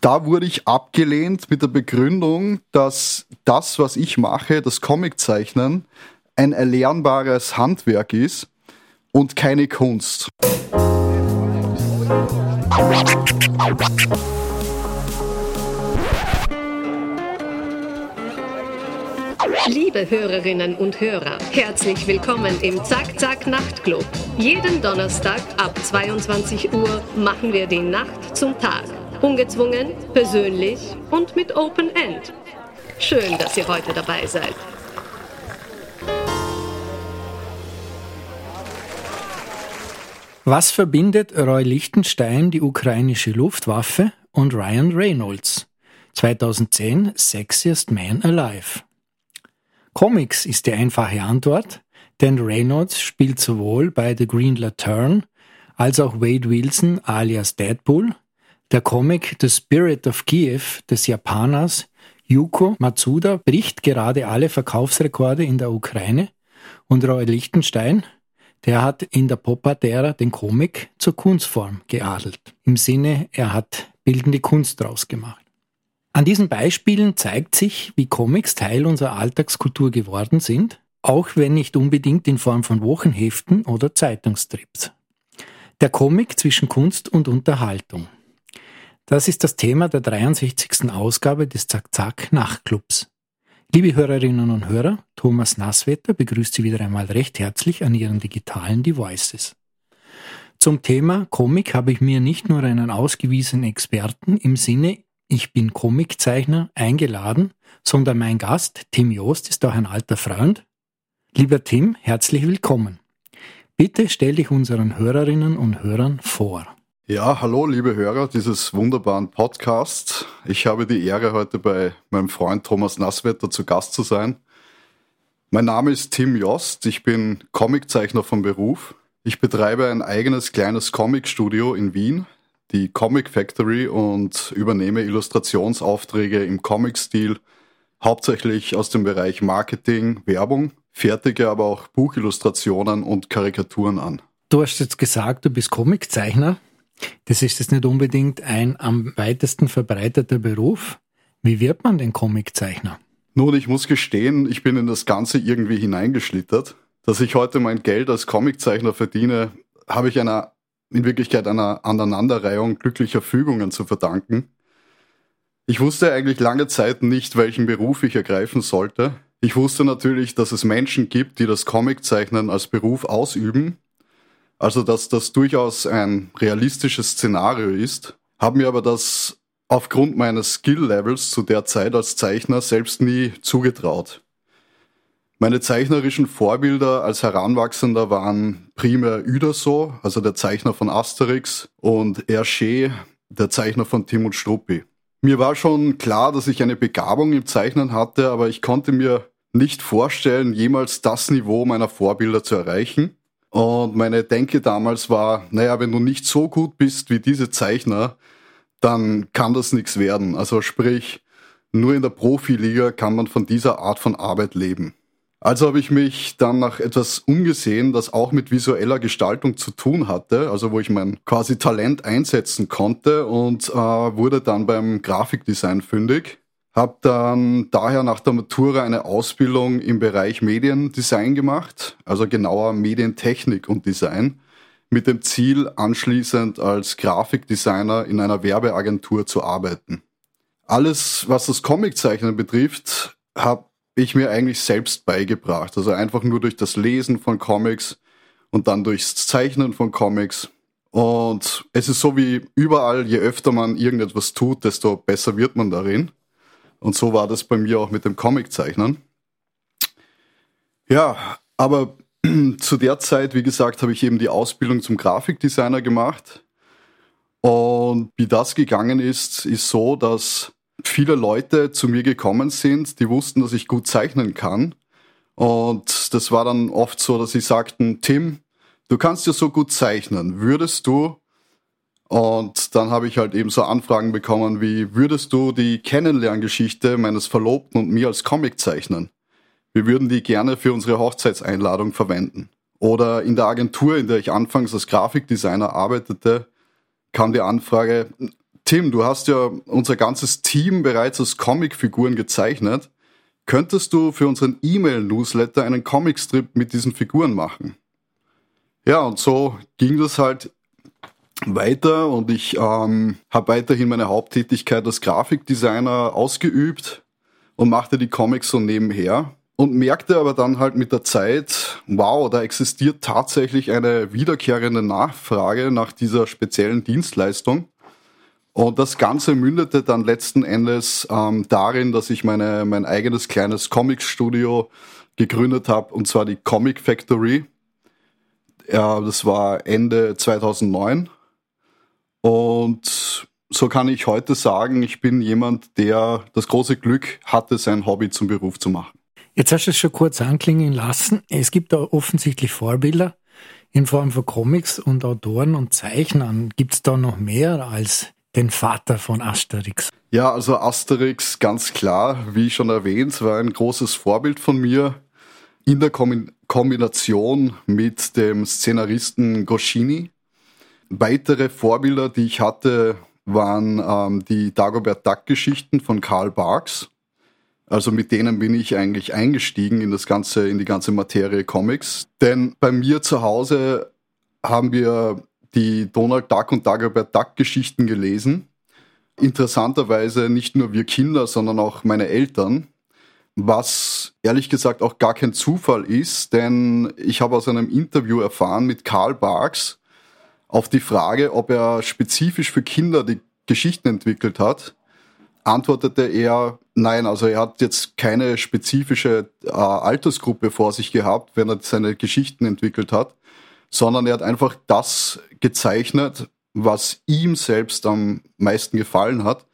Da wurde ich abgelehnt mit der Begründung, dass das, was ich mache, das Comiczeichnen, ein erlernbares Handwerk ist und keine Kunst. Liebe Hörerinnen und Hörer, herzlich willkommen im Zack Zack Nachtclub. Jeden Donnerstag ab 22 Uhr machen wir die Nacht zum Tag. Ungezwungen, persönlich und mit Open End. Schön, dass ihr heute dabei seid. Was verbindet Roy Lichtenstein, die ukrainische Luftwaffe, und Ryan Reynolds? 2010 Sexiest Man Alive. Comics ist die einfache Antwort, denn Reynolds spielt sowohl bei The Green Lantern als auch Wade Wilson alias Deadpool, der Comic The Spirit of Kiev des Japaners Yuko Matsuda bricht gerade alle Verkaufsrekorde in der Ukraine und Roy Lichtenstein, der hat in der Pop-Art-Ära den Comic zur Kunstform geadelt. Im Sinne, er hat bildende Kunst draus gemacht. An diesen Beispielen zeigt sich, wie Comics Teil unserer Alltagskultur geworden sind, auch wenn nicht unbedingt in Form von Wochenheften oder Zeitungstrips. Der Comic zwischen Kunst und Unterhaltung. Das ist das Thema der 63. Ausgabe des Zack-Zack Nachtclubs. Liebe Hörerinnen und Hörer, Thomas Nasswetter begrüßt Sie wieder einmal recht herzlich an Ihren digitalen Devices. Zum Thema Comic habe ich mir nicht nur einen ausgewiesenen Experten im Sinne ich bin Comiczeichner eingeladen, sondern mein Gast, Tim Joost, ist auch ein alter Freund. Lieber Tim, herzlich willkommen. Bitte stell dich unseren Hörerinnen und Hörern vor. Ja, hallo liebe Hörer dieses wunderbaren Podcasts. Ich habe die Ehre, heute bei meinem Freund Thomas Nasswetter zu Gast zu sein. Mein Name ist Tim Jost, ich bin Comiczeichner von Beruf. Ich betreibe ein eigenes kleines Comicstudio in Wien, die Comic Factory, und übernehme Illustrationsaufträge im Comic-Stil, hauptsächlich aus dem Bereich Marketing, Werbung, fertige aber auch Buchillustrationen und Karikaturen an. Du hast jetzt gesagt, du bist Comiczeichner. Das ist jetzt nicht unbedingt ein am weitesten verbreiteter Beruf. Wie wird man denn Comiczeichner? Nun, ich muss gestehen, ich bin in das Ganze irgendwie hineingeschlittert. Dass ich heute mein Geld als Comiczeichner verdiene, habe ich einer, in Wirklichkeit einer Aneinanderreihung glücklicher Fügungen zu verdanken. Ich wusste eigentlich lange Zeit nicht, welchen Beruf ich ergreifen sollte. Ich wusste natürlich, dass es Menschen gibt, die das Comiczeichnen als Beruf ausüben also dass das durchaus ein realistisches Szenario ist, habe mir aber das aufgrund meines Skill-Levels zu der Zeit als Zeichner selbst nie zugetraut. Meine zeichnerischen Vorbilder als Heranwachsender waren primär Uderso, also der Zeichner von Asterix, und Hergé, der Zeichner von Tim und Struppi. Mir war schon klar, dass ich eine Begabung im Zeichnen hatte, aber ich konnte mir nicht vorstellen, jemals das Niveau meiner Vorbilder zu erreichen. Und meine Denke damals war, naja, wenn du nicht so gut bist wie diese Zeichner, dann kann das nichts werden. Also sprich, nur in der Profiliga kann man von dieser Art von Arbeit leben. Also habe ich mich dann nach etwas umgesehen, das auch mit visueller Gestaltung zu tun hatte, also wo ich mein quasi Talent einsetzen konnte und äh, wurde dann beim Grafikdesign fündig. Habe dann daher nach der Matura eine Ausbildung im Bereich Mediendesign gemacht, also genauer Medientechnik und Design, mit dem Ziel, anschließend als Grafikdesigner in einer Werbeagentur zu arbeiten. Alles, was das Comiczeichnen betrifft, habe ich mir eigentlich selbst beigebracht. Also einfach nur durch das Lesen von Comics und dann durchs Zeichnen von Comics. Und es ist so wie überall, je öfter man irgendetwas tut, desto besser wird man darin. Und so war das bei mir auch mit dem Comiczeichnen. Ja, aber zu der Zeit, wie gesagt, habe ich eben die Ausbildung zum Grafikdesigner gemacht. Und wie das gegangen ist, ist so, dass viele Leute zu mir gekommen sind, die wussten, dass ich gut zeichnen kann. Und das war dann oft so, dass sie sagten, Tim, du kannst ja so gut zeichnen. Würdest du und dann habe ich halt eben so Anfragen bekommen wie, würdest du die Kennenlerngeschichte meines Verlobten und mir als Comic zeichnen? Wir würden die gerne für unsere Hochzeitseinladung verwenden. Oder in der Agentur, in der ich anfangs als Grafikdesigner arbeitete, kam die Anfrage, Tim, du hast ja unser ganzes Team bereits als Comicfiguren gezeichnet. Könntest du für unseren E-Mail-Newsletter einen Comicstrip mit diesen Figuren machen? Ja, und so ging das halt weiter und ich ähm, habe weiterhin meine Haupttätigkeit als Grafikdesigner ausgeübt und machte die Comics so nebenher und merkte aber dann halt mit der Zeit, wow, da existiert tatsächlich eine wiederkehrende Nachfrage nach dieser speziellen Dienstleistung. Und das Ganze mündete dann letzten Endes ähm, darin, dass ich meine, mein eigenes kleines Comic-Studio gegründet habe, und zwar die Comic Factory. Ja, das war Ende 2009. Und so kann ich heute sagen, ich bin jemand, der das große Glück hatte, sein Hobby zum Beruf zu machen. Jetzt hast du es schon kurz anklingen lassen. Es gibt da offensichtlich Vorbilder in Form von Comics und Autoren und Zeichnern. Gibt es da noch mehr als den Vater von Asterix? Ja, also Asterix, ganz klar, wie schon erwähnt, war ein großes Vorbild von mir in der Kombination mit dem Szenaristen Goscini. Weitere Vorbilder, die ich hatte, waren ähm, die Dagobert Duck-Geschichten von Karl Barks. Also mit denen bin ich eigentlich eingestiegen in das ganze, in die ganze Materie Comics. Denn bei mir zu Hause haben wir die Donald Duck und Dagobert Duck Geschichten gelesen. Interessanterweise nicht nur wir Kinder, sondern auch meine Eltern. Was ehrlich gesagt auch gar kein Zufall ist, denn ich habe aus einem Interview erfahren mit Karl Barks auf die Frage, ob er spezifisch für Kinder die Geschichten entwickelt hat, antwortete er, nein, also er hat jetzt keine spezifische äh, Altersgruppe vor sich gehabt, wenn er seine Geschichten entwickelt hat, sondern er hat einfach das gezeichnet, was ihm selbst am meisten gefallen hat.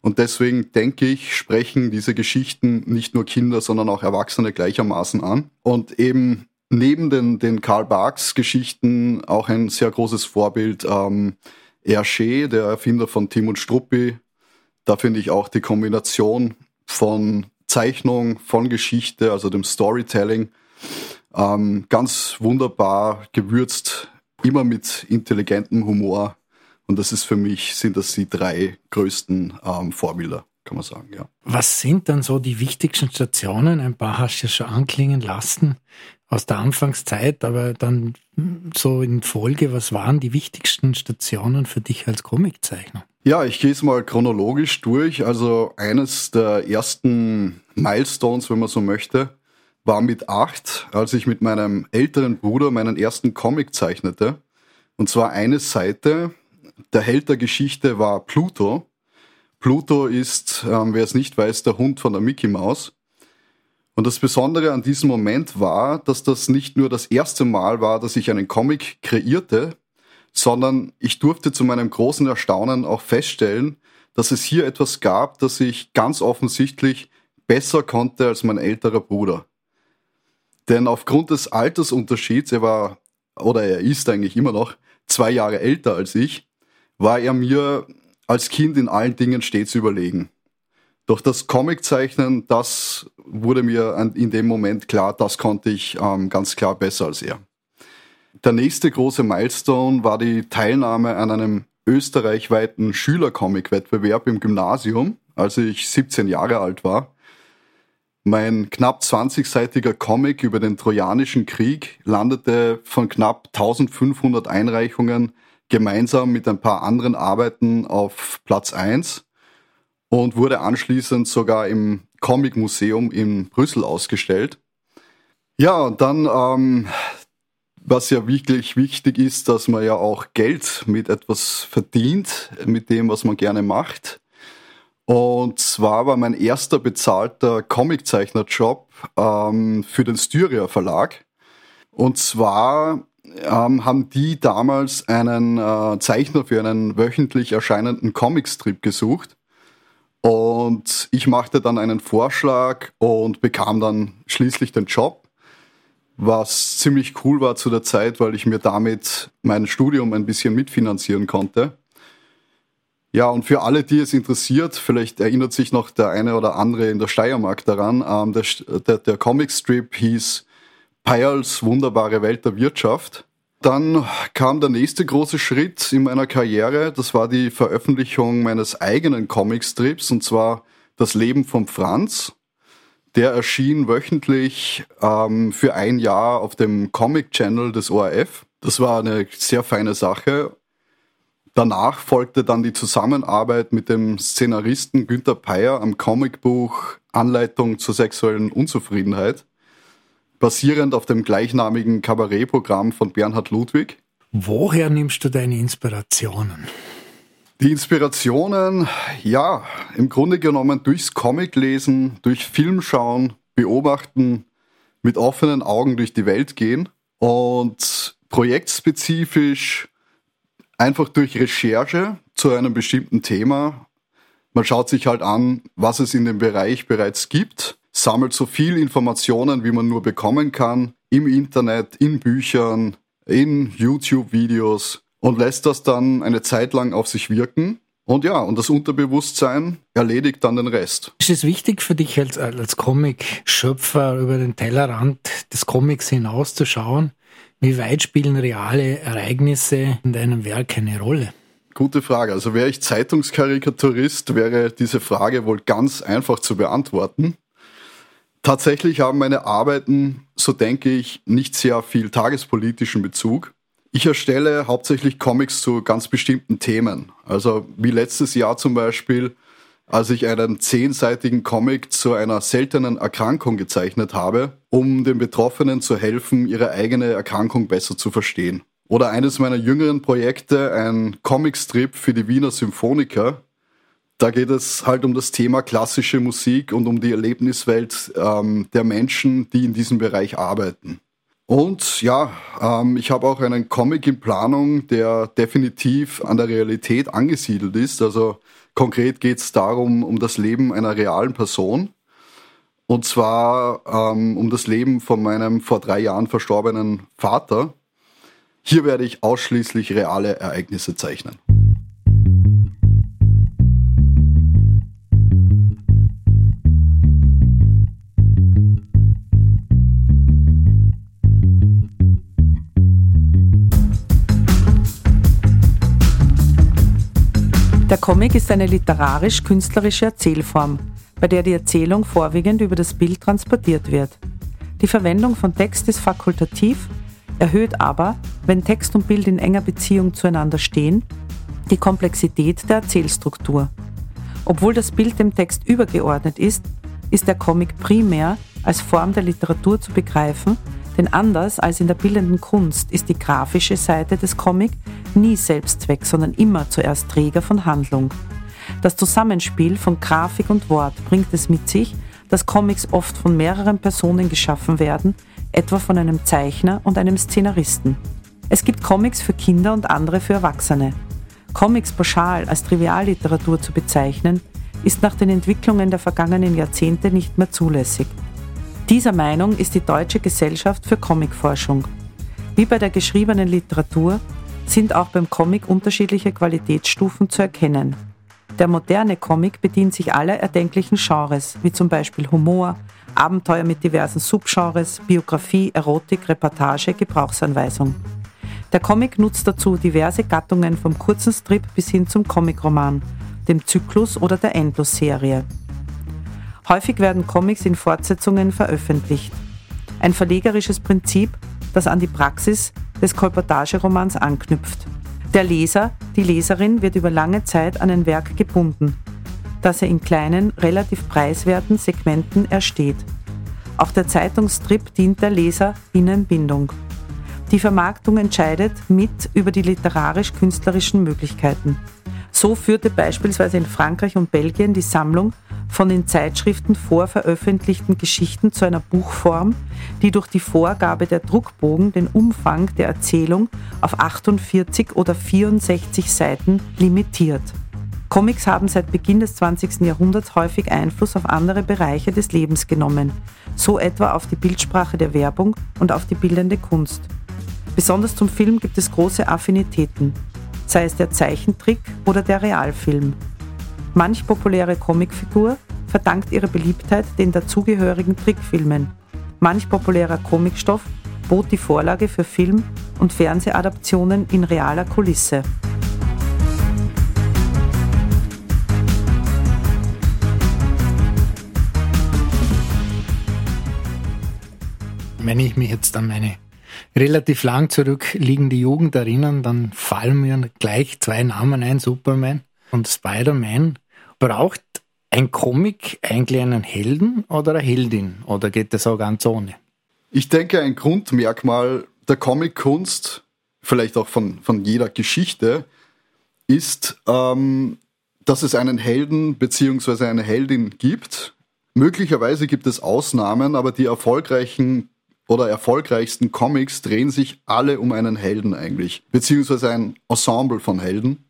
Und deswegen denke ich, sprechen diese Geschichten nicht nur Kinder, sondern auch Erwachsene gleichermaßen an. Und eben neben den, den Karl Barks Geschichten auch ein sehr großes Vorbild ähm, Hergé, der Erfinder von Tim und Struppi, da finde ich auch die Kombination von Zeichnung, von Geschichte, also dem Storytelling, ähm, ganz wunderbar gewürzt, immer mit intelligentem Humor. Und das ist für mich, sind das die drei größten ähm, Vorbilder, kann man sagen, ja. Was sind dann so die wichtigsten Stationen? Ein paar hast du ja schon anklingen lassen aus der Anfangszeit, aber dann so in Folge, was waren die wichtigsten Stationen für dich als Comiczeichner? Ja, ich gehe es mal chronologisch durch. Also eines der ersten Milestones, wenn man so möchte, war mit acht, als ich mit meinem älteren Bruder meinen ersten Comic zeichnete. Und zwar eine Seite. Der Held der Geschichte war Pluto. Pluto ist, ähm, wer es nicht weiß, der Hund von der Mickey Mouse. Und das Besondere an diesem Moment war, dass das nicht nur das erste Mal war, dass ich einen Comic kreierte, sondern ich durfte zu meinem großen Erstaunen auch feststellen, dass es hier etwas gab, das ich ganz offensichtlich besser konnte als mein älterer Bruder. Denn aufgrund des Altersunterschieds, er war oder er ist eigentlich immer noch zwei Jahre älter als ich, war er mir als Kind in allen Dingen stets überlegen. Doch das Comiczeichnen, das wurde mir in dem Moment klar, das konnte ich ähm, ganz klar besser als er. Der nächste große Milestone war die Teilnahme an einem österreichweiten Schülercomic-Wettbewerb im Gymnasium, als ich 17 Jahre alt war. Mein knapp 20-seitiger Comic über den Trojanischen Krieg landete von knapp 1500 Einreichungen gemeinsam mit ein paar anderen Arbeiten auf Platz 1 und wurde anschließend sogar im Comic Museum in Brüssel ausgestellt. Ja, und dann ähm, was ja wirklich wichtig ist, dass man ja auch Geld mit etwas verdient, mit dem, was man gerne macht. Und zwar war mein erster bezahlter Comiczeichner-Job ähm, für den Styria Verlag. Und zwar ähm, haben die damals einen äh, Zeichner für einen wöchentlich erscheinenden Comicstrip gesucht. Und ich machte dann einen Vorschlag und bekam dann schließlich den Job was ziemlich cool war zu der Zeit, weil ich mir damit mein Studium ein bisschen mitfinanzieren konnte. Ja, und für alle, die es interessiert, vielleicht erinnert sich noch der eine oder andere in der Steiermark daran, ähm, der, der, der Comicstrip hieß Peyerls wunderbare Welt der Wirtschaft. Dann kam der nächste große Schritt in meiner Karriere. Das war die Veröffentlichung meines eigenen Comicstrips und zwar Das Leben von Franz. Der erschien wöchentlich ähm, für ein Jahr auf dem Comic Channel des ORF. Das war eine sehr feine Sache. Danach folgte dann die Zusammenarbeit mit dem Szenaristen Günter Peyer am Comicbuch Anleitung zur sexuellen Unzufriedenheit basierend auf dem gleichnamigen Kabarettprogramm von Bernhard Ludwig. Woher nimmst du deine Inspirationen? Die Inspirationen, ja, im Grunde genommen durchs Comic lesen, durch Film schauen, beobachten, mit offenen Augen durch die Welt gehen und projektspezifisch einfach durch Recherche zu einem bestimmten Thema. Man schaut sich halt an, was es in dem Bereich bereits gibt sammelt so viel Informationen, wie man nur bekommen kann, im Internet, in Büchern, in YouTube-Videos und lässt das dann eine Zeit lang auf sich wirken. Und ja, und das Unterbewusstsein erledigt dann den Rest. Ist es wichtig für dich als, als Comic-Schöpfer über den Tellerrand des Comics hinauszuschauen? Wie weit spielen reale Ereignisse in deinem Werk eine Rolle? Gute Frage. Also wäre ich Zeitungskarikaturist, wäre diese Frage wohl ganz einfach zu beantworten. Tatsächlich haben meine Arbeiten, so denke ich, nicht sehr viel tagespolitischen Bezug. Ich erstelle hauptsächlich Comics zu ganz bestimmten Themen. Also wie letztes Jahr zum Beispiel, als ich einen zehnseitigen Comic zu einer seltenen Erkrankung gezeichnet habe, um den Betroffenen zu helfen, ihre eigene Erkrankung besser zu verstehen. Oder eines meiner jüngeren Projekte, ein Comicstrip für die Wiener Symphoniker, da geht es halt um das Thema klassische Musik und um die Erlebniswelt ähm, der Menschen, die in diesem Bereich arbeiten. Und ja, ähm, ich habe auch einen Comic in Planung, der definitiv an der Realität angesiedelt ist. Also konkret geht es darum, um das Leben einer realen Person. Und zwar ähm, um das Leben von meinem vor drei Jahren verstorbenen Vater. Hier werde ich ausschließlich reale Ereignisse zeichnen. Der Comic ist eine literarisch-künstlerische Erzählform, bei der die Erzählung vorwiegend über das Bild transportiert wird. Die Verwendung von Text ist fakultativ, erhöht aber, wenn Text und Bild in enger Beziehung zueinander stehen, die Komplexität der Erzählstruktur. Obwohl das Bild dem Text übergeordnet ist, ist der Comic primär als Form der Literatur zu begreifen, denn anders als in der bildenden Kunst ist die grafische Seite des Comic nie Selbstzweck, sondern immer zuerst Träger von Handlung. Das Zusammenspiel von Grafik und Wort bringt es mit sich, dass Comics oft von mehreren Personen geschaffen werden, etwa von einem Zeichner und einem Szenaristen. Es gibt Comics für Kinder und andere für Erwachsene. Comics pauschal als Trivialliteratur zu bezeichnen, ist nach den Entwicklungen der vergangenen Jahrzehnte nicht mehr zulässig. Dieser Meinung ist die Deutsche Gesellschaft für Comicforschung. Wie bei der geschriebenen Literatur sind auch beim Comic unterschiedliche Qualitätsstufen zu erkennen. Der moderne Comic bedient sich aller erdenklichen Genres, wie zum Beispiel Humor, Abenteuer mit diversen Subgenres, Biografie, Erotik, Reportage, Gebrauchsanweisung. Der Comic nutzt dazu diverse Gattungen vom kurzen Strip bis hin zum Comicroman, dem Zyklus oder der Endlos-Serie. Häufig werden Comics in Fortsetzungen veröffentlicht. Ein verlegerisches Prinzip, das an die Praxis des Kolportageromans anknüpft. Der Leser, die Leserin wird über lange Zeit an ein Werk gebunden, das er in kleinen, relativ preiswerten Segmenten ersteht. Auch der Zeitungsstrip dient der Leserinnenbindung. Die Vermarktung entscheidet mit über die literarisch-künstlerischen Möglichkeiten. So führte beispielsweise in Frankreich und Belgien die Sammlung von den Zeitschriften vorveröffentlichten Geschichten zu einer Buchform, die durch die Vorgabe der Druckbogen den Umfang der Erzählung auf 48 oder 64 Seiten limitiert. Comics haben seit Beginn des 20. Jahrhunderts häufig Einfluss auf andere Bereiche des Lebens genommen, so etwa auf die Bildsprache der Werbung und auf die bildende Kunst. Besonders zum Film gibt es große Affinitäten, sei es der Zeichentrick oder der Realfilm. Manch populäre Comicfigur verdankt ihre Beliebtheit den dazugehörigen Trickfilmen. Manch populärer Comicstoff bot die Vorlage für Film- und Fernsehadaptionen in realer Kulisse. Wenn ich mich jetzt an meine relativ lang zurückliegende Jugend erinnern, dann fallen mir gleich zwei Namen ein, Superman und Spider-Man. Braucht ein Comic eigentlich einen Helden oder eine Heldin? Oder geht das auch ganz ohne? Ich denke, ein Grundmerkmal der Comic-Kunst, vielleicht auch von, von jeder Geschichte, ist, ähm, dass es einen Helden bzw. eine Heldin gibt. Möglicherweise gibt es Ausnahmen, aber die erfolgreichen oder erfolgreichsten Comics drehen sich alle um einen Helden eigentlich, beziehungsweise ein Ensemble von Helden.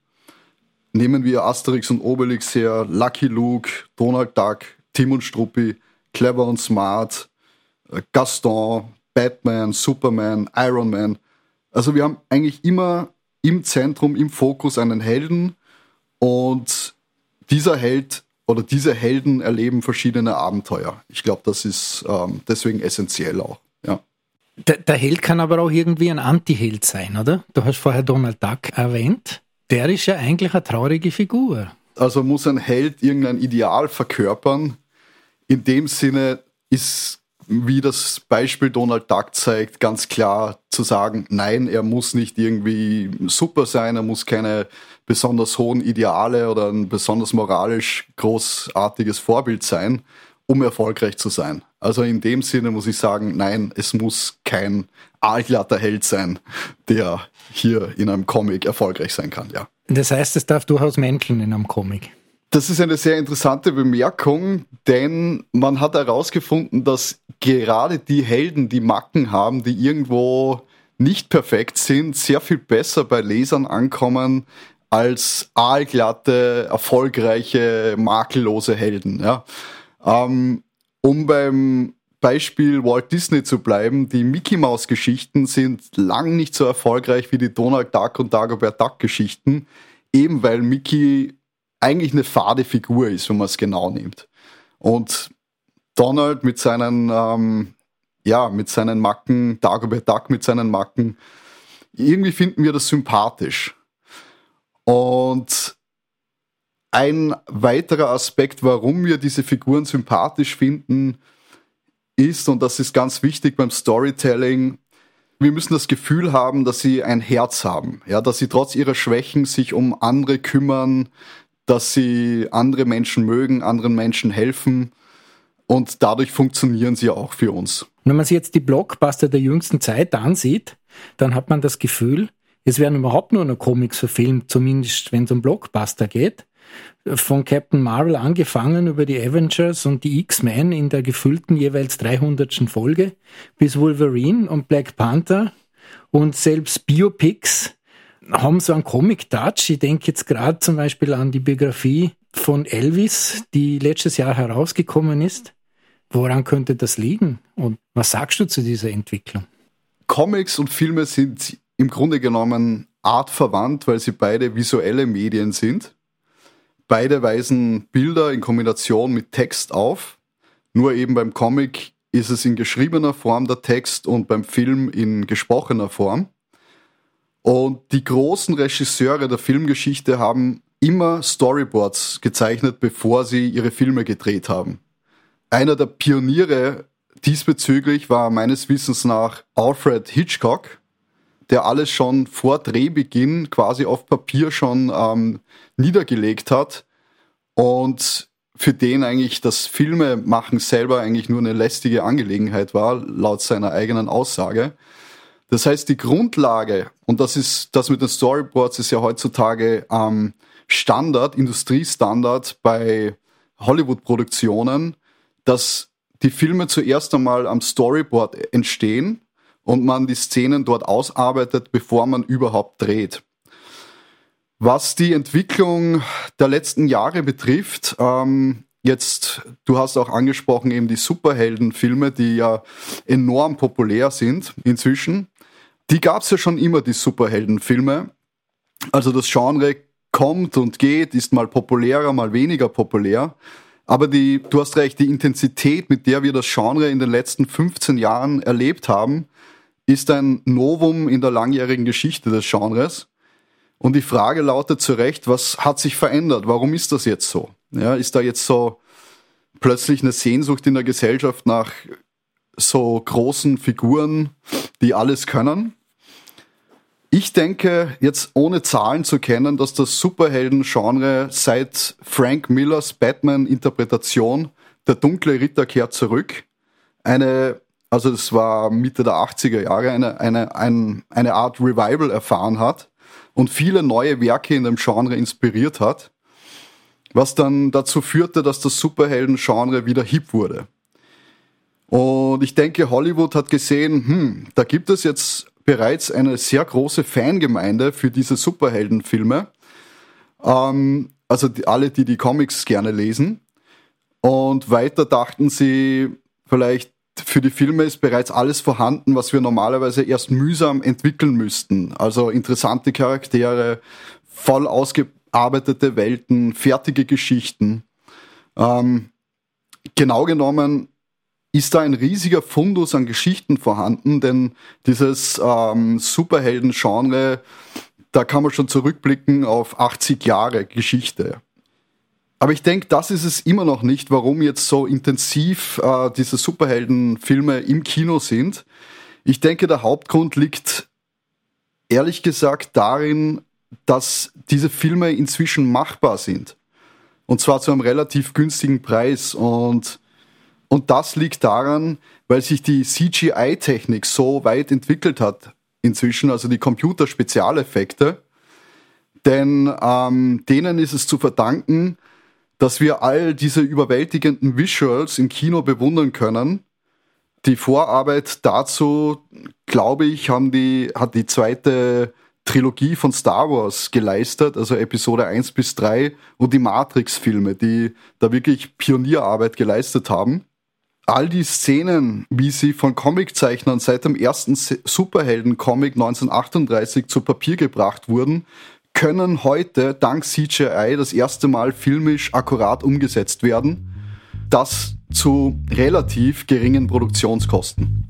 Nehmen wir Asterix und Obelix her, Lucky Luke, Donald Duck, Tim und Struppi, Clever und Smart, äh, Gaston, Batman, Superman, Iron Man. Also wir haben eigentlich immer im Zentrum, im Fokus einen Helden und dieser Held oder diese Helden erleben verschiedene Abenteuer. Ich glaube, das ist ähm, deswegen essentiell auch. Ja. Der, der, Held kann aber auch irgendwie ein Anti-Held sein, oder? Du hast vorher Donald Duck erwähnt. Der ist ja eigentlich eine traurige Figur. Also muss ein Held irgendein Ideal verkörpern. In dem Sinne ist, wie das Beispiel Donald Duck zeigt, ganz klar zu sagen, nein, er muss nicht irgendwie super sein, er muss keine besonders hohen Ideale oder ein besonders moralisch großartiges Vorbild sein, um erfolgreich zu sein. Also in dem Sinne muss ich sagen, nein, es muss kein aalglatter Held sein, der hier in einem Comic erfolgreich sein kann, ja. Das heißt, es darf durchaus menscheln in einem Comic. Das ist eine sehr interessante Bemerkung, denn man hat herausgefunden, dass gerade die Helden, die Macken haben, die irgendwo nicht perfekt sind, sehr viel besser bei Lesern ankommen als aalglatte, erfolgreiche, makellose Helden. Ja. Ähm, um beim Beispiel Walt Disney zu bleiben, die Mickey Mouse Geschichten sind lang nicht so erfolgreich wie die Donald Duck und Dagobert Duck Geschichten, eben weil Mickey eigentlich eine fade Figur ist, wenn man es genau nimmt. Und Donald mit seinen, ähm, ja, mit seinen Macken, Dagobert Duck mit seinen Macken, irgendwie finden wir das sympathisch. Und ein weiterer Aspekt, warum wir diese Figuren sympathisch finden, ist, und das ist ganz wichtig beim Storytelling, wir müssen das Gefühl haben, dass sie ein Herz haben, ja, dass sie trotz ihrer Schwächen sich um andere kümmern, dass sie andere Menschen mögen, anderen Menschen helfen und dadurch funktionieren sie auch für uns. Wenn man sich jetzt die Blockbuster der jüngsten Zeit ansieht, dann hat man das Gefühl, es werden überhaupt nur noch Comics verfilmt, zumindest wenn es um Blockbuster geht von Captain Marvel angefangen über die Avengers und die X-Men in der gefüllten jeweils 300. Folge bis Wolverine und Black Panther und selbst Biopics haben so einen Comic-Touch. Ich denke jetzt gerade zum Beispiel an die Biografie von Elvis, die letztes Jahr herausgekommen ist. Woran könnte das liegen? Und was sagst du zu dieser Entwicklung? Comics und Filme sind im Grunde genommen artverwandt, weil sie beide visuelle Medien sind. Beide weisen Bilder in Kombination mit Text auf. Nur eben beim Comic ist es in geschriebener Form der Text und beim Film in gesprochener Form. Und die großen Regisseure der Filmgeschichte haben immer Storyboards gezeichnet, bevor sie ihre Filme gedreht haben. Einer der Pioniere diesbezüglich war meines Wissens nach Alfred Hitchcock, der alles schon vor Drehbeginn quasi auf Papier schon ähm, niedergelegt hat und für den eigentlich das Filmemachen selber eigentlich nur eine lästige Angelegenheit war, laut seiner eigenen Aussage. Das heißt, die Grundlage, und das ist, das mit den Storyboards ist ja heutzutage ähm, Standard, Industriestandard bei Hollywood-Produktionen, dass die Filme zuerst einmal am Storyboard entstehen und man die Szenen dort ausarbeitet, bevor man überhaupt dreht. Was die Entwicklung der letzten Jahre betrifft, ähm, jetzt, du hast auch angesprochen, eben die Superheldenfilme, die ja enorm populär sind inzwischen. Die gab es ja schon immer, die Superheldenfilme. Also das Genre kommt und geht, ist mal populärer, mal weniger populär. Aber die, du hast recht, die Intensität, mit der wir das Genre in den letzten 15 Jahren erlebt haben, ist ein Novum in der langjährigen Geschichte des Genres. Und die Frage lautet zu Recht, was hat sich verändert? Warum ist das jetzt so? Ja, ist da jetzt so plötzlich eine Sehnsucht in der Gesellschaft nach so großen Figuren, die alles können? Ich denke, jetzt ohne Zahlen zu kennen, dass das Superhelden-Genre seit Frank Millers Batman-Interpretation Der dunkle Ritter kehrt zurück eine, also das war Mitte der 80er Jahre, eine, eine, ein, eine Art Revival erfahren hat und viele neue Werke in dem Genre inspiriert hat, was dann dazu führte, dass das Superhelden-Genre wieder hip wurde. Und ich denke, Hollywood hat gesehen, hm, da gibt es jetzt bereits eine sehr große Fangemeinde für diese Superheldenfilme. Ähm, also die, alle, die die Comics gerne lesen. Und weiter dachten sie, vielleicht für die Filme ist bereits alles vorhanden, was wir normalerweise erst mühsam entwickeln müssten. Also interessante Charaktere, voll ausgearbeitete Welten, fertige Geschichten. Ähm, genau genommen ist da ein riesiger Fundus an Geschichten vorhanden, denn dieses ähm, Superhelden-Genre, da kann man schon zurückblicken auf 80 Jahre Geschichte. Aber ich denke, das ist es immer noch nicht, warum jetzt so intensiv äh, diese Superheldenfilme im Kino sind. Ich denke, der Hauptgrund liegt ehrlich gesagt darin, dass diese Filme inzwischen machbar sind. Und zwar zu einem relativ günstigen Preis. Und und das liegt daran, weil sich die CGI-Technik so weit entwickelt hat inzwischen, also die Computerspezialeffekte. Denn ähm, denen ist es zu verdanken, dass wir all diese überwältigenden Visuals im Kino bewundern können. Die Vorarbeit dazu, glaube ich, haben die, hat die zweite Trilogie von Star Wars geleistet, also Episode 1 bis 3 und die Matrix-Filme, die da wirklich Pionierarbeit geleistet haben all die Szenen, wie sie von Comiczeichnern seit dem ersten Superhelden-Comic 1938 zu Papier gebracht wurden, können heute dank CGI das erste Mal filmisch akkurat umgesetzt werden. Das zu relativ geringen Produktionskosten.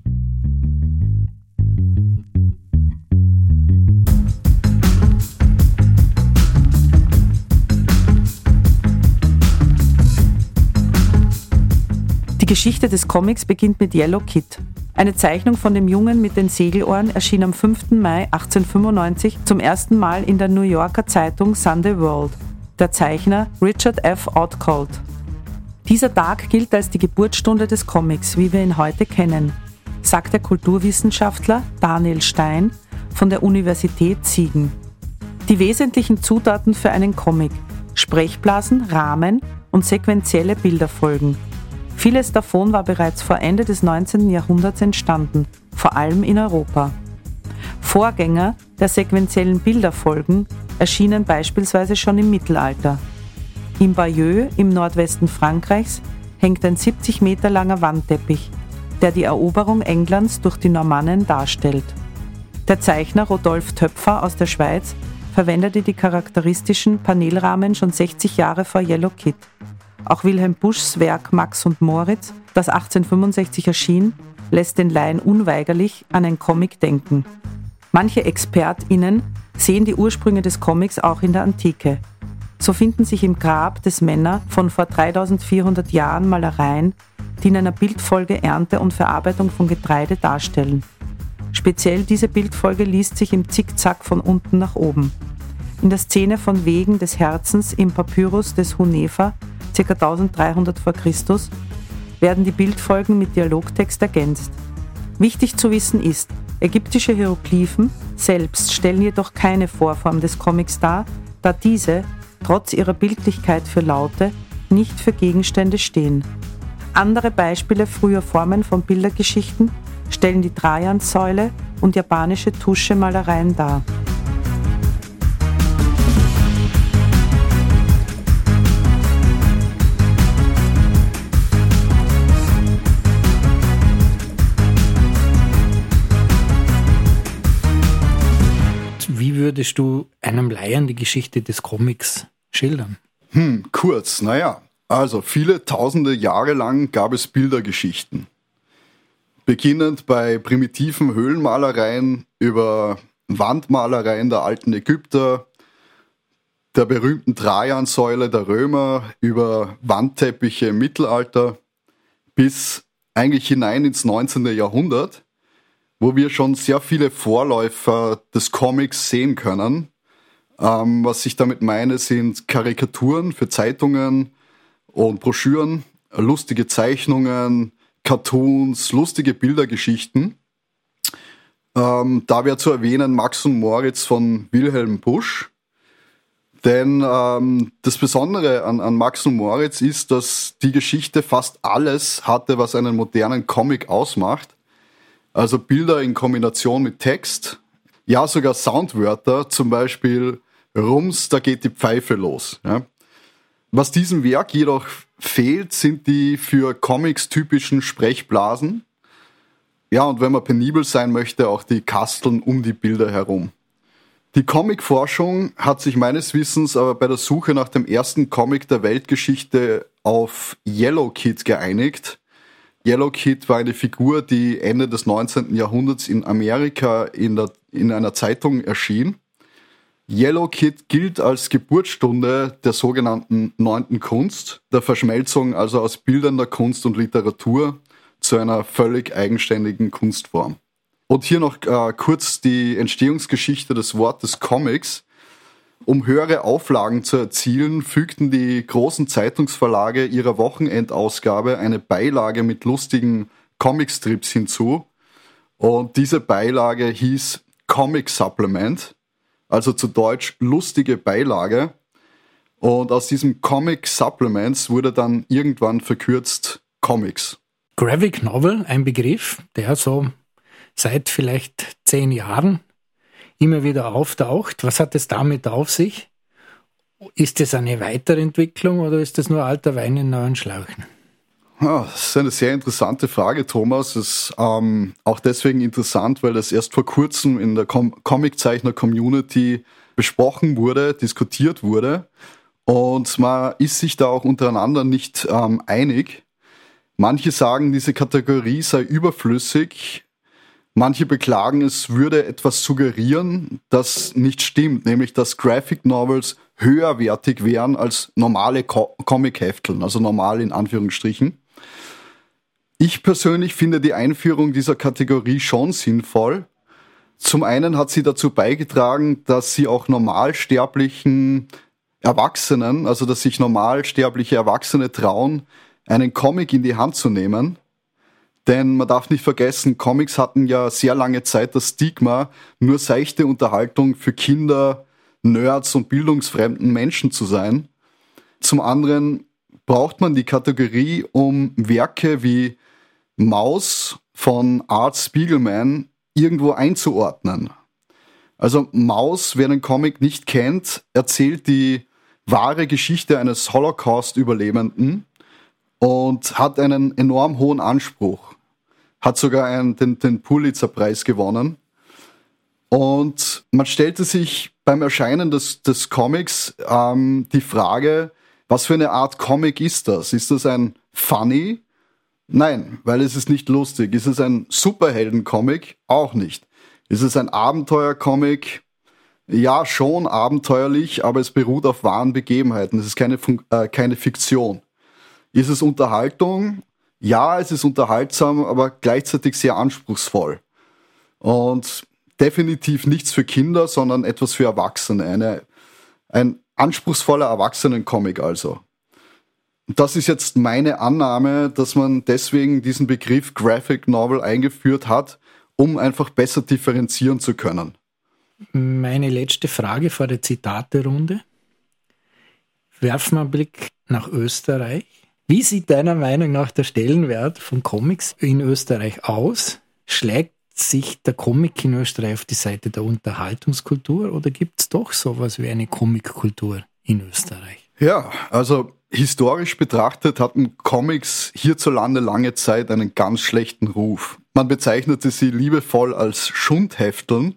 Die Geschichte des Comics beginnt mit Yellow Kid. Eine Zeichnung von dem Jungen mit den Segelohren erschien am 5. Mai 1895 zum ersten Mal in der New Yorker Zeitung Sunday World. Der Zeichner Richard F. Outcold. Dieser Tag gilt als die Geburtsstunde des Comics, wie wir ihn heute kennen, sagt der Kulturwissenschaftler Daniel Stein von der Universität Siegen. Die wesentlichen Zutaten für einen Comic: Sprechblasen, Rahmen und sequentielle Bilderfolgen. Vieles davon war bereits vor Ende des 19. Jahrhunderts entstanden, vor allem in Europa. Vorgänger der sequentiellen Bilderfolgen erschienen beispielsweise schon im Mittelalter. Im Bayeux im Nordwesten Frankreichs hängt ein 70 Meter langer Wandteppich, der die Eroberung Englands durch die Normannen darstellt. Der Zeichner Rodolphe Töpfer aus der Schweiz verwendete die charakteristischen Panelrahmen schon 60 Jahre vor Yellow Kid. Auch Wilhelm Buschs Werk Max und Moritz, das 1865 erschien, lässt den Laien unweigerlich an ein Comic denken. Manche ExpertInnen sehen die Ursprünge des Comics auch in der Antike. So finden sich im Grab des Männer von vor 3400 Jahren Malereien, die in einer Bildfolge Ernte und Verarbeitung von Getreide darstellen. Speziell diese Bildfolge liest sich im Zickzack von unten nach oben. In der Szene von Wegen des Herzens im Papyrus des Hunefer ca. 1300 v. Chr., werden die Bildfolgen mit Dialogtext ergänzt. Wichtig zu wissen ist, ägyptische Hieroglyphen selbst stellen jedoch keine Vorform des Comics dar, da diese, trotz ihrer Bildlichkeit für Laute, nicht für Gegenstände stehen. Andere Beispiele früher Formen von Bildergeschichten stellen die Trajansäule und japanische Tuschemalereien dar. Würdest du einem Laien die Geschichte des Comics schildern? Hm, kurz, naja. Also viele tausende Jahre lang gab es Bildergeschichten. Beginnend bei primitiven Höhlenmalereien über Wandmalereien der alten Ägypter, der berühmten Trajansäule der Römer, über Wandteppiche im Mittelalter bis eigentlich hinein ins 19. Jahrhundert, wo wir schon sehr viele Vorläufer des Comics sehen können. Ähm, was ich damit meine, sind Karikaturen für Zeitungen und Broschüren, lustige Zeichnungen, Cartoons, lustige Bildergeschichten. Ähm, da wäre zu erwähnen Max und Moritz von Wilhelm Busch. Denn ähm, das Besondere an, an Max und Moritz ist, dass die Geschichte fast alles hatte, was einen modernen Comic ausmacht. Also Bilder in Kombination mit Text, ja sogar Soundwörter, zum Beispiel Rums, da geht die Pfeife los. Ja. Was diesem Werk jedoch fehlt, sind die für Comics typischen Sprechblasen. Ja, und wenn man penibel sein möchte, auch die Kasteln um die Bilder herum. Die Comicforschung hat sich meines Wissens aber bei der Suche nach dem ersten Comic der Weltgeschichte auf Yellow Kid geeinigt. Yellow Kid war eine Figur, die Ende des 19. Jahrhunderts in Amerika in, der, in einer Zeitung erschien. Yellow Kid gilt als Geburtsstunde der sogenannten neunten Kunst, der Verschmelzung also aus bildender Kunst und Literatur zu einer völlig eigenständigen Kunstform. Und hier noch äh, kurz die Entstehungsgeschichte des Wortes Comics. Um höhere Auflagen zu erzielen, fügten die großen Zeitungsverlage ihrer Wochenendausgabe eine Beilage mit lustigen Comicstrips hinzu. Und diese Beilage hieß Comic Supplement also zu Deutsch lustige Beilage. Und aus diesem Comic Supplements wurde dann irgendwann verkürzt Comics. Graphic Novel, ein Begriff, der so seit vielleicht zehn Jahren immer wieder auftaucht. Was hat es damit auf sich? Ist es eine Weiterentwicklung oder ist es nur alter Wein in neuen Schläuchen? Ja, das ist eine sehr interessante Frage, Thomas. Das ist ähm, auch deswegen interessant, weil das erst vor kurzem in der Com Comiczeichner-Community besprochen wurde, diskutiert wurde. Und man ist sich da auch untereinander nicht ähm, einig. Manche sagen, diese Kategorie sei überflüssig. Manche beklagen, es würde etwas suggerieren, das nicht stimmt, nämlich dass Graphic Novels höherwertig wären als normale Co Comic-Hefteln, also normal in Anführungsstrichen. Ich persönlich finde die Einführung dieser Kategorie schon sinnvoll. Zum einen hat sie dazu beigetragen, dass sie auch normalsterblichen Erwachsenen, also dass sich normalsterbliche Erwachsene trauen, einen Comic in die Hand zu nehmen. Denn man darf nicht vergessen, Comics hatten ja sehr lange Zeit das Stigma, nur seichte Unterhaltung für Kinder, Nerds und bildungsfremden Menschen zu sein. Zum anderen braucht man die Kategorie, um Werke wie Maus von Art Spiegelman irgendwo einzuordnen. Also Maus, wer den Comic nicht kennt, erzählt die wahre Geschichte eines Holocaust-Überlebenden und hat einen enorm hohen Anspruch. Hat sogar einen, den, den Pulitzer-Preis gewonnen. Und man stellte sich beim Erscheinen des, des Comics ähm, die Frage, was für eine Art Comic ist das? Ist das ein Funny Nein, weil es ist nicht lustig. Ist es ein Superhelden-Comic? Auch nicht. Ist es ein Abenteuer-Comic? Ja, schon abenteuerlich, aber es beruht auf wahren Begebenheiten. Es ist keine, äh, keine Fiktion. Ist es Unterhaltung? Ja, es ist unterhaltsam, aber gleichzeitig sehr anspruchsvoll. Und definitiv nichts für Kinder, sondern etwas für Erwachsene. Eine, ein anspruchsvoller Erwachsenen-Comic also. Das ist jetzt meine Annahme, dass man deswegen diesen Begriff Graphic Novel eingeführt hat, um einfach besser differenzieren zu können. Meine letzte Frage vor der Zitate-Runde. Werfen wir einen Blick nach Österreich. Wie sieht deiner Meinung nach der Stellenwert von Comics in Österreich aus? Schlägt sich der Comic in Österreich auf die Seite der Unterhaltungskultur oder gibt es doch sowas wie eine Comickultur in Österreich? Ja, also Historisch betrachtet hatten Comics hierzulande lange Zeit einen ganz schlechten Ruf. Man bezeichnete sie liebevoll als Schundhefteln.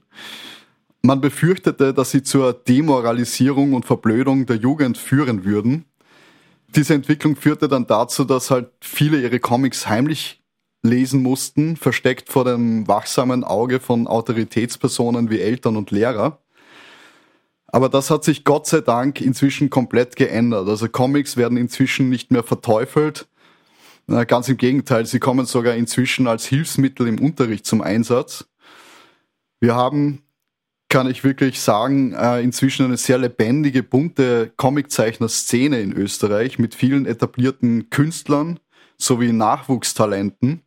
Man befürchtete, dass sie zur Demoralisierung und Verblödung der Jugend führen würden. Diese Entwicklung führte dann dazu, dass halt viele ihre Comics heimlich lesen mussten, versteckt vor dem wachsamen Auge von Autoritätspersonen wie Eltern und Lehrer. Aber das hat sich Gott sei Dank inzwischen komplett geändert. Also Comics werden inzwischen nicht mehr verteufelt. Ganz im Gegenteil, sie kommen sogar inzwischen als Hilfsmittel im Unterricht zum Einsatz. Wir haben, kann ich wirklich sagen, äh, inzwischen eine sehr lebendige, bunte Comiczeichner-Szene in Österreich mit vielen etablierten Künstlern sowie Nachwuchstalenten.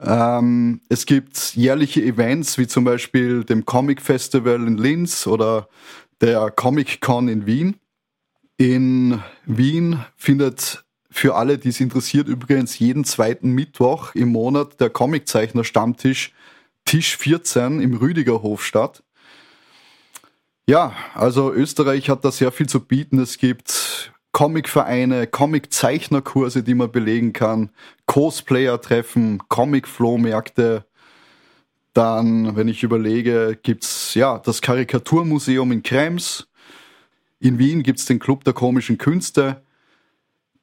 Ähm, es gibt jährliche Events wie zum Beispiel dem Comic Festival in Linz oder der Comic Con in Wien. In Wien findet für alle, die es interessiert, übrigens jeden zweiten Mittwoch im Monat der Comiczeichner Stammtisch Tisch 14 im Rüdigerhof statt. Ja, also Österreich hat da sehr viel zu bieten. Es gibt Comicvereine, Comiczeichnerkurse, die man belegen kann, Cosplayer-Treffen, Comic-Flohmärkte. Dann, wenn ich überlege, gibt's ja das Karikaturmuseum in Krems. In Wien gibt's den Club der komischen Künste.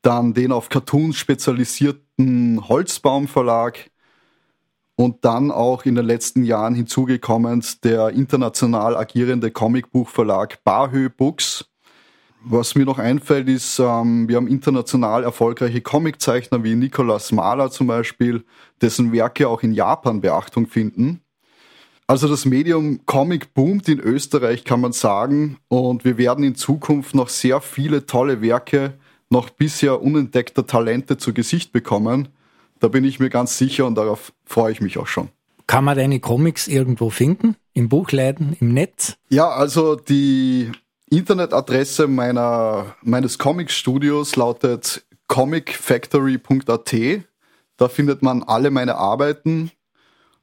Dann den auf Cartoons spezialisierten Holzbaum Verlag. Und dann auch in den letzten Jahren hinzugekommen der international agierende Comicbuchverlag Bahö Books was mir noch einfällt, ist, ähm, wir haben international erfolgreiche Comiczeichner wie Nicolas Mahler zum Beispiel, dessen Werke auch in Japan Beachtung finden. Also das Medium Comic boomt in Österreich, kann man sagen, und wir werden in Zukunft noch sehr viele tolle Werke noch bisher unentdeckter Talente zu Gesicht bekommen. Da bin ich mir ganz sicher und darauf freue ich mich auch schon. Kann man deine Comics irgendwo finden? Im Buchläden, im Netz? Ja, also die Internetadresse meiner, meines Comic-Studios lautet comicfactory.at. Da findet man alle meine Arbeiten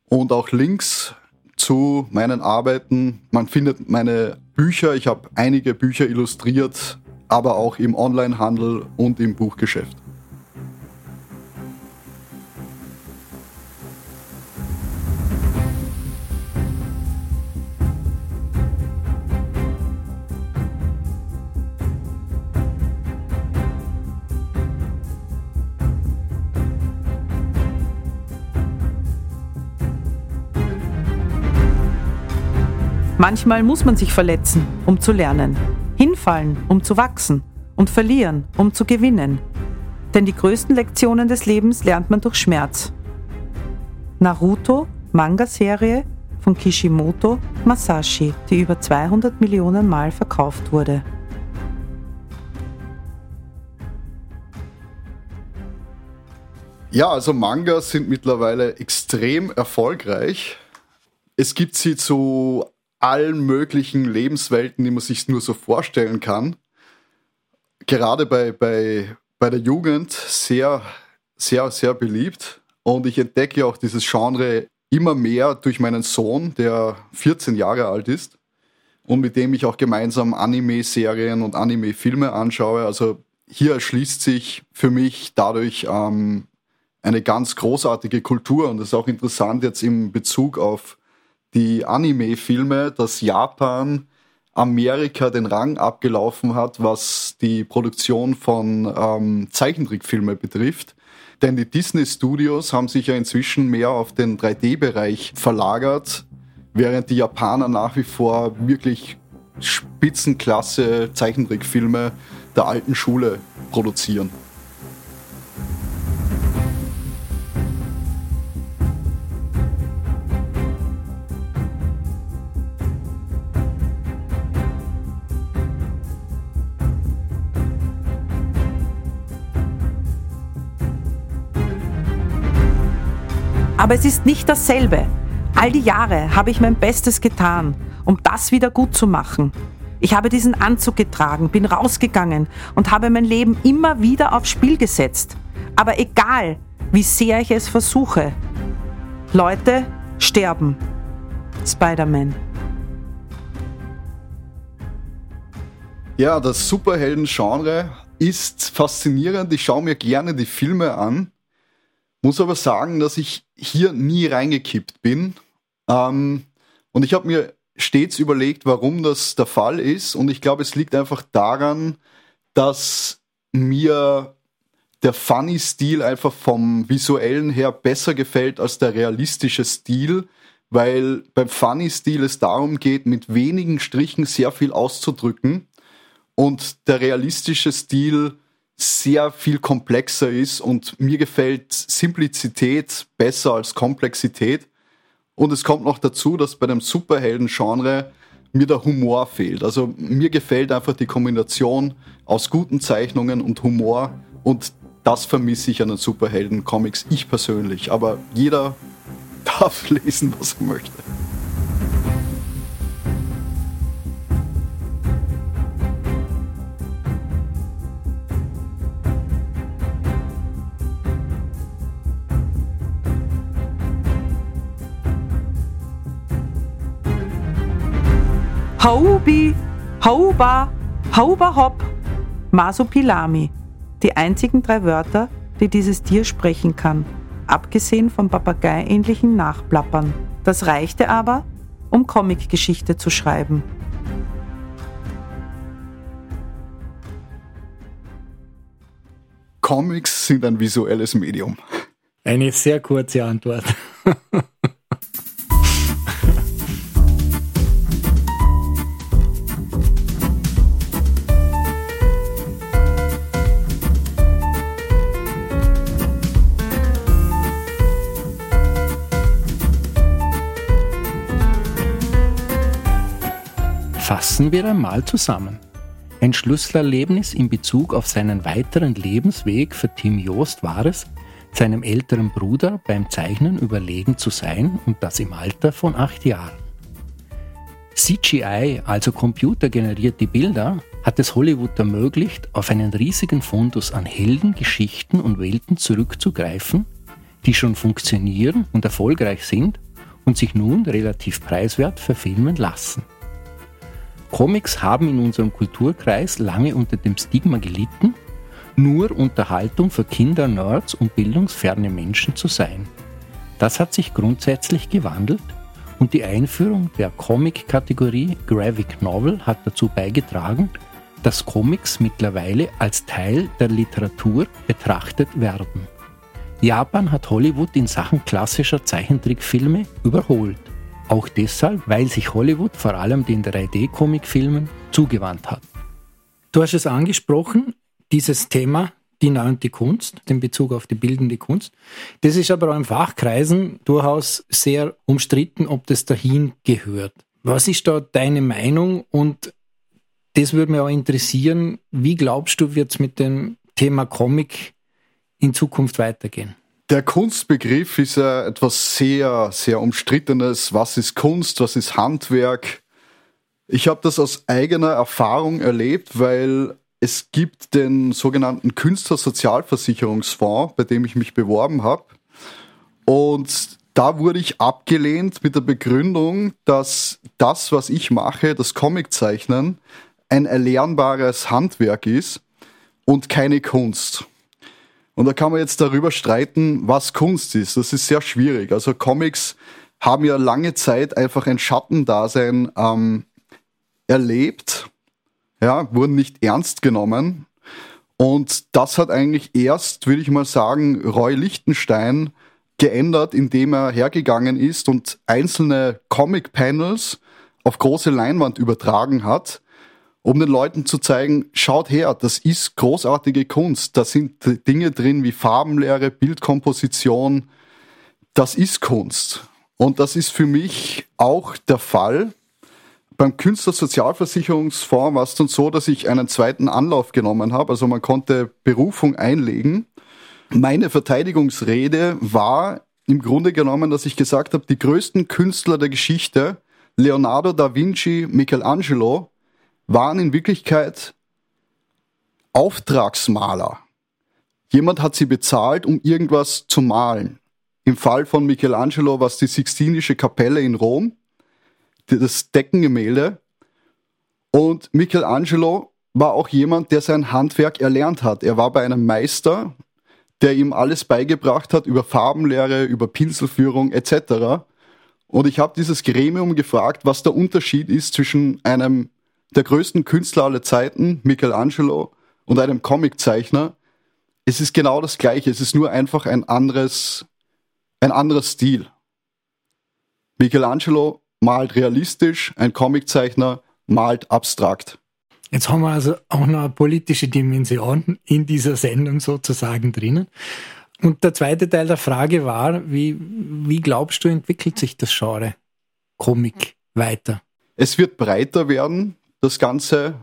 und auch Links zu meinen Arbeiten. Man findet meine Bücher. Ich habe einige Bücher illustriert, aber auch im Onlinehandel und im Buchgeschäft. Manchmal muss man sich verletzen, um zu lernen, hinfallen, um zu wachsen und verlieren, um zu gewinnen. Denn die größten Lektionen des Lebens lernt man durch Schmerz. Naruto, Manga-Serie von Kishimoto Masashi, die über 200 Millionen Mal verkauft wurde. Ja, also Mangas sind mittlerweile extrem erfolgreich. Es gibt sie zu allen möglichen Lebenswelten, die man sich nur so vorstellen kann. Gerade bei, bei, bei der Jugend sehr, sehr, sehr beliebt. Und ich entdecke auch dieses Genre immer mehr durch meinen Sohn, der 14 Jahre alt ist und mit dem ich auch gemeinsam Anime-Serien und Anime-Filme anschaue. Also hier erschließt sich für mich dadurch ähm, eine ganz großartige Kultur und das ist auch interessant jetzt im Bezug auf die Anime-Filme, dass Japan Amerika den Rang abgelaufen hat, was die Produktion von ähm, Zeichentrickfilmen betrifft. Denn die Disney Studios haben sich ja inzwischen mehr auf den 3D-Bereich verlagert, während die Japaner nach wie vor wirklich Spitzenklasse Zeichentrickfilme der alten Schule produzieren. Aber es ist nicht dasselbe. All die Jahre habe ich mein Bestes getan, um das wieder gut zu machen. Ich habe diesen Anzug getragen, bin rausgegangen und habe mein Leben immer wieder aufs Spiel gesetzt. Aber egal, wie sehr ich es versuche, Leute sterben. Spider-Man. Ja, das Superhelden-Genre ist faszinierend. Ich schaue mir gerne die Filme an. Muss aber sagen, dass ich hier nie reingekippt bin. Ähm, und ich habe mir stets überlegt, warum das der Fall ist. Und ich glaube, es liegt einfach daran, dass mir der Funny-Stil einfach vom visuellen her besser gefällt als der realistische Stil, weil beim Funny-Stil es darum geht, mit wenigen Strichen sehr viel auszudrücken und der realistische Stil sehr viel komplexer ist und mir gefällt Simplizität besser als Komplexität. Und es kommt noch dazu, dass bei dem Superhelden-Genre mir der Humor fehlt. Also mir gefällt einfach die Kombination aus guten Zeichnungen und Humor und das vermisse ich an den Superhelden-Comics, ich persönlich. Aber jeder darf lesen, was er möchte. Haubi, Hauba, Hauba Hop, Masupilami. Die einzigen drei Wörter, die dieses Tier sprechen kann, abgesehen vom Papageiähnlichen Nachplappern. Das reichte aber, um Comicgeschichte zu schreiben. Comics sind ein visuelles Medium. Eine sehr kurze Antwort. Fassen wir einmal zusammen. Ein Schlüsselerlebnis in Bezug auf seinen weiteren Lebensweg für Tim Joost war es, seinem älteren Bruder beim Zeichnen überlegen zu sein und das im Alter von acht Jahren. CGI, also computergenerierte Bilder, hat es Hollywood ermöglicht, auf einen riesigen Fundus an Helden, Geschichten und Welten zurückzugreifen, die schon funktionieren und erfolgreich sind und sich nun relativ preiswert verfilmen lassen. Comics haben in unserem Kulturkreis lange unter dem Stigma gelitten, nur Unterhaltung für Kinder, Nerds und bildungsferne Menschen zu sein. Das hat sich grundsätzlich gewandelt und die Einführung der Comic-Kategorie Graphic Novel hat dazu beigetragen, dass Comics mittlerweile als Teil der Literatur betrachtet werden. Japan hat Hollywood in Sachen klassischer Zeichentrickfilme überholt. Auch deshalb, weil sich Hollywood vor allem den 3D-Comicfilmen zugewandt hat. Du hast es angesprochen, dieses Thema, die Neu und die Kunst, den Bezug auf die bildende Kunst. Das ist aber auch in Fachkreisen durchaus sehr umstritten, ob das dahin gehört. Was ist da deine Meinung? Und das würde mich auch interessieren, wie glaubst du, wird es mit dem Thema Comic in Zukunft weitergehen? Der Kunstbegriff ist ja etwas sehr, sehr umstrittenes. Was ist Kunst? Was ist Handwerk? Ich habe das aus eigener Erfahrung erlebt, weil es gibt den sogenannten Künstlersozialversicherungsfonds, bei dem ich mich beworben habe. Und da wurde ich abgelehnt mit der Begründung, dass das, was ich mache, das Comiczeichnen, ein erlernbares Handwerk ist und keine Kunst. Und da kann man jetzt darüber streiten, was Kunst ist. Das ist sehr schwierig. Also Comics haben ja lange Zeit einfach ein Schattendasein ähm, erlebt, ja, wurden nicht ernst genommen. Und das hat eigentlich erst, würde ich mal sagen, Roy Lichtenstein geändert, indem er hergegangen ist und einzelne Comic-Panels auf große Leinwand übertragen hat um den Leuten zu zeigen, schaut her, das ist großartige Kunst. Da sind Dinge drin wie Farbenlehre, Bildkomposition. Das ist Kunst. Und das ist für mich auch der Fall. Beim Künstlersozialversicherungsfonds war es dann so, dass ich einen zweiten Anlauf genommen habe. Also man konnte Berufung einlegen. Meine Verteidigungsrede war im Grunde genommen, dass ich gesagt habe, die größten Künstler der Geschichte, Leonardo da Vinci, Michelangelo, waren in Wirklichkeit Auftragsmaler. Jemand hat sie bezahlt, um irgendwas zu malen. Im Fall von Michelangelo war es die Sixtinische Kapelle in Rom, das Deckengemälde. Und Michelangelo war auch jemand, der sein Handwerk erlernt hat. Er war bei einem Meister, der ihm alles beigebracht hat über Farbenlehre, über Pinselführung etc. Und ich habe dieses Gremium gefragt, was der Unterschied ist zwischen einem der größten Künstler aller Zeiten, Michelangelo, und einem Comiczeichner, es ist genau das Gleiche. Es ist nur einfach ein anderes, ein anderer Stil. Michelangelo malt realistisch, ein Comiczeichner malt abstrakt. Jetzt haben wir also auch noch eine politische Dimension in dieser Sendung sozusagen drinnen. Und der zweite Teil der Frage war, wie, wie glaubst du, entwickelt sich das Genre Comic weiter? Es wird breiter werden, das Ganze,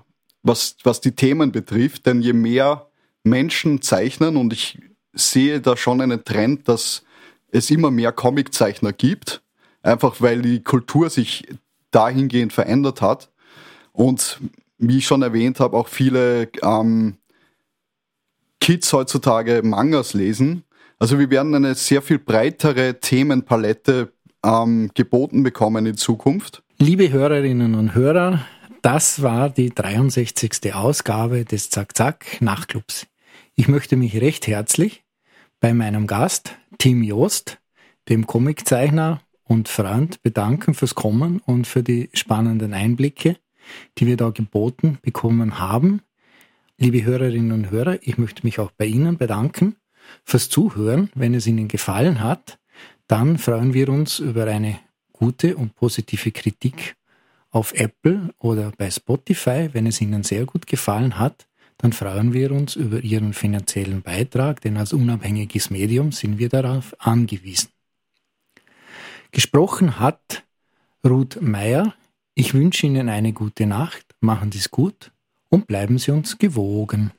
was, was die Themen betrifft, denn je mehr Menschen zeichnen und ich sehe da schon einen Trend, dass es immer mehr Comiczeichner gibt, einfach weil die Kultur sich dahingehend verändert hat und wie ich schon erwähnt habe, auch viele ähm, Kids heutzutage Mangas lesen. Also wir werden eine sehr viel breitere Themenpalette ähm, geboten bekommen in Zukunft. Liebe Hörerinnen und Hörer, das war die 63. Ausgabe des Zack Zack Nachtclubs. Ich möchte mich recht herzlich bei meinem Gast Tim Joost, dem Comiczeichner und Freund, bedanken fürs Kommen und für die spannenden Einblicke, die wir da geboten bekommen haben. Liebe Hörerinnen und Hörer, ich möchte mich auch bei Ihnen bedanken fürs Zuhören. Wenn es Ihnen gefallen hat, dann freuen wir uns über eine gute und positive Kritik auf Apple oder bei Spotify. Wenn es Ihnen sehr gut gefallen hat, dann freuen wir uns über Ihren finanziellen Beitrag, denn als unabhängiges Medium sind wir darauf angewiesen. Gesprochen hat Ruth Meyer. Ich wünsche Ihnen eine gute Nacht, machen Sie es gut und bleiben Sie uns gewogen.